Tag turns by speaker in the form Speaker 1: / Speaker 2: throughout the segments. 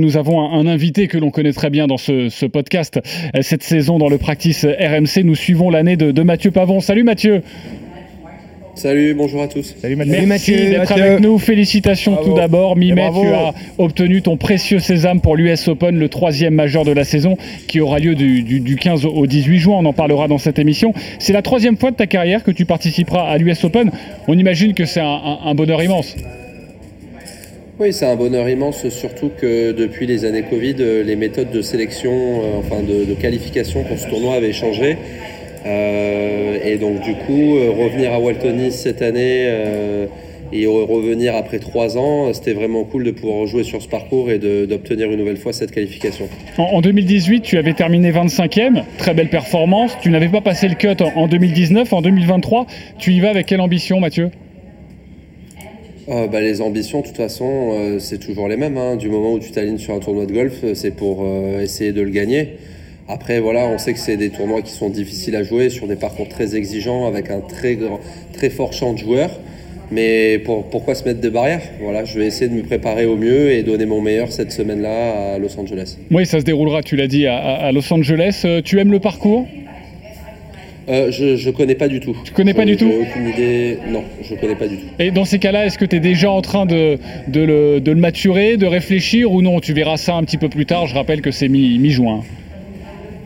Speaker 1: Nous avons un, invité que l'on connaît très bien dans ce, podcast euh, cette saison dans le practice RMC. Nous suivons l'année de, Mathieu Pavon. Salut Mathieu.
Speaker 2: Salut, bonjour à tous.
Speaker 1: Salut Mathieu. Merci d'être avec nous. Félicitations tout d'abord. Mi-mai, tu as obtenu ton précieux sésame pour l'US Open, le troisième majeur de la saison, qui aura lieu du, 15 au 18 juin. On en parlera dans cette émission. C'est la troisième fois de ta carrière que tu participeras à l'US Open. On imagine que c'est un bonheur immense.
Speaker 2: Oui, c'est un bonheur immense, surtout que depuis les années Covid, euh, les méthodes de sélection, euh, enfin de, qualification pour ce tournoi avaient changé. Euh, et donc du coup, revenir à Waltonis cette année et revenir après trois ans, c'était vraiment cool de pouvoir jouer sur ce parcours et d'obtenir une nouvelle fois cette qualification.
Speaker 1: En, 2018, tu avais terminé 25e, très belle performance. Tu n'avais pas passé le cut en 2019, en 2023. Tu y vas avec quelle ambition, Mathieu?
Speaker 2: Euh, bah, les ambitions, de toute façon, euh, c'est toujours les mêmes. Hein. Du moment où tu t'alignes sur un tournoi de golf, euh, c'est pour essayer de le gagner. Après, voilà, on sait que c'est des tournois qui sont difficiles à jouer, sur des parcours très exigeants, avec un très, grand, très fort champ de joueurs. Mais pour, pourquoi se mettre des barrières? Voilà, je vais essayer de me préparer au mieux et donner mon meilleur cette semaine-là à Los Angeles.
Speaker 1: Oui, ça se déroulera, tu l'as dit, à Los Angeles. Tu aimes le parcours?
Speaker 2: Euh, je ne connais pas du tout.
Speaker 1: Tu connais pas du tout
Speaker 2: aucune idée. Non, je connais pas du tout.
Speaker 1: Et dans ces cas-là, est-ce que tu es déjà en train de, de, le, de, le, maturer, de réfléchir ou non Tu verras ça un petit peu plus tard. Je rappelle que c'est mi-juin.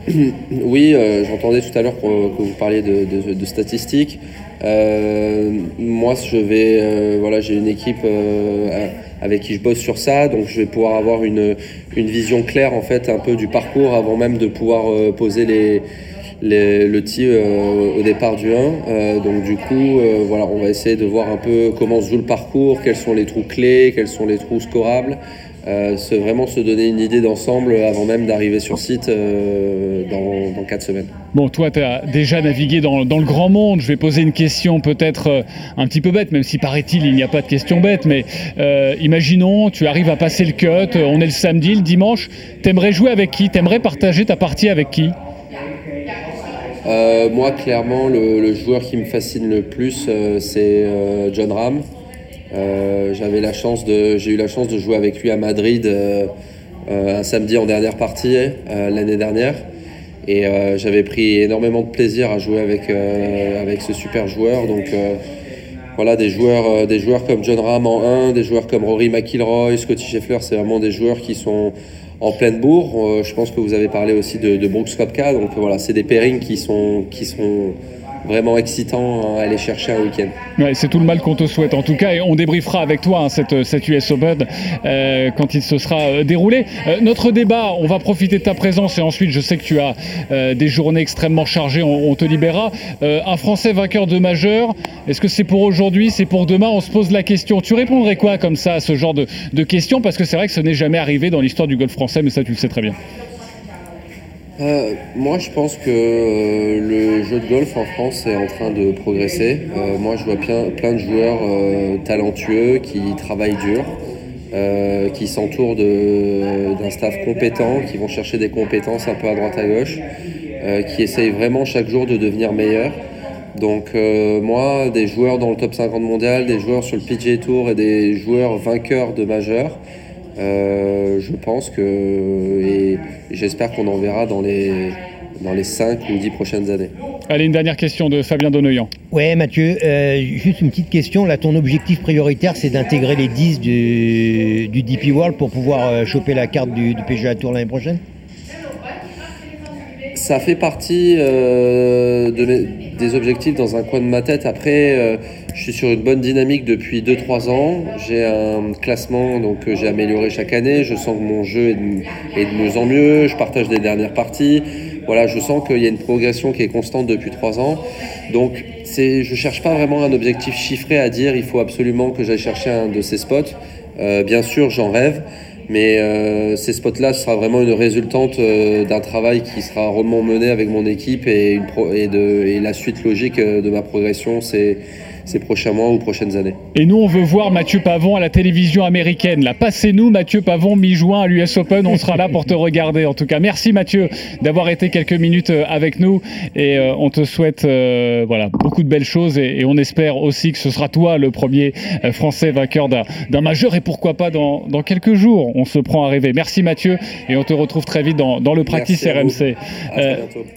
Speaker 2: oui, euh, j'entendais tout à l'heure que, vous parliez de, de statistiques. Euh, moi, je vais, voilà, j'ai une équipe avec qui je bosse sur ça, donc je vais pouvoir avoir une, une vision claire en fait un peu du parcours avant même de pouvoir poser les le tir euh, au départ du 1. Euh, donc du coup, euh, voilà, on va essayer de voir un peu comment se joue le parcours, quels sont les trous clés, quels sont les trous scorables. c'est vraiment se donner une idée d'ensemble avant même d'arriver sur site dans, dans 4 semaines.
Speaker 1: Bon, toi, tu as déjà navigué dans, dans, le grand monde. Je vais poser une question peut-être un petit peu bête, même si paraît-il, il n'y a pas de question bête. Mais imaginons, tu arrives à passer le cut, on est le samedi, le dimanche. T'aimerais jouer avec qui? T'aimerais partager ta partie avec qui?
Speaker 2: Euh, moi, clairement, le, joueur qui me fascine le plus, euh, c'est euh, John Ram. j'avais la chance de, j'ai eu la chance de jouer avec lui à Madrid un samedi en dernière partie l'année dernière. Et j'avais pris énormément de plaisir à jouer avec, avec ce super joueur. Donc voilà, des joueurs, des joueurs comme John Ram en 1, des joueurs comme Rory McIlroy, Scotty Scheffler, c'est vraiment des joueurs qui sont en pleine bourre. Euh, je pense que vous avez parlé aussi de, de Brooks Kopka. Donc voilà, c'est des pairings qui sont, qui sont vraiment excitant à aller chercher un week-end.
Speaker 1: Ouais, c'est tout le mal qu'on te souhaite en tout cas et on débriefera avec toi hein, cette, cette US Open euh, quand il se sera euh, déroulé. Euh, notre débat, on va profiter de ta présence et ensuite je sais que tu as des journées extrêmement chargées, on, te libérera. un Français vainqueur de majeur, est-ce que c'est pour aujourd'hui, c'est pour demain? On se pose la question. Tu répondrais quoi comme ça à ce genre de, de questions? Parce que c'est vrai que ce n'est jamais arrivé dans l'histoire du golf français, mais ça tu le sais très bien.
Speaker 2: Euh, moi, je pense que euh, le jeu de golf en France est en train de progresser. Euh, moi, je vois plein, de joueurs talentueux qui travaillent dur, qui s'entourent d'un staff compétent, qui vont chercher des compétences un peu à droite à gauche, qui essayent vraiment chaque jour de devenir meilleurs. Donc moi, des joueurs dans le top 50 mondial, des joueurs sur le PGA Tour et des joueurs vainqueurs de majeurs, euh, je pense que, et j'espère qu'on en verra dans les, dans les 5 ou 10 prochaines années.
Speaker 1: Allez, une dernière question de Fabien Donoyan.
Speaker 3: Ouais, Mathieu, euh, juste une petite question. Là, ton objectif prioritaire, c'est d'intégrer les 10 du, du, DP World pour pouvoir euh, choper la carte du, du PGA Tour l'année prochaine?
Speaker 2: Ça fait partie de des objectifs dans un coin de ma tête. Après, je suis sur une bonne dynamique depuis 2-3 ans. J'ai un classement donc, que j'ai amélioré chaque année. Je sens que mon jeu est de, est de mieux en mieux. Je partage des dernières parties. Voilà, je sens qu'il y a une progression qui est constante depuis 3 ans. Donc, c'est, je cherche pas vraiment un objectif chiffré à dire il faut absolument que j'aille chercher un de ces spots. Euh, bien sûr, j'en rêve. Mais euh, ces spots-là, ce sera vraiment une résultante euh, d'un travail qui sera rondement mené avec mon équipe et, la suite logique euh, de ma progression, c'est ces prochains mois ou prochaines années.
Speaker 1: Et nous, on veut voir Mathieu Pavon à la télévision américaine. Là, passez-nous Mathieu Pavon mi-juin à l'US Open. On sera là pour te regarder. En tout cas, merci Mathieu d'avoir été quelques minutes avec nous et on te souhaite voilà beaucoup de belles choses et, on espère aussi que ce sera toi le premier Français vainqueur d'un majeur et pourquoi pas dans, quelques jours. On se prend à rêver. Merci Mathieu et on te retrouve très vite dans, dans le practice RMC.
Speaker 2: À.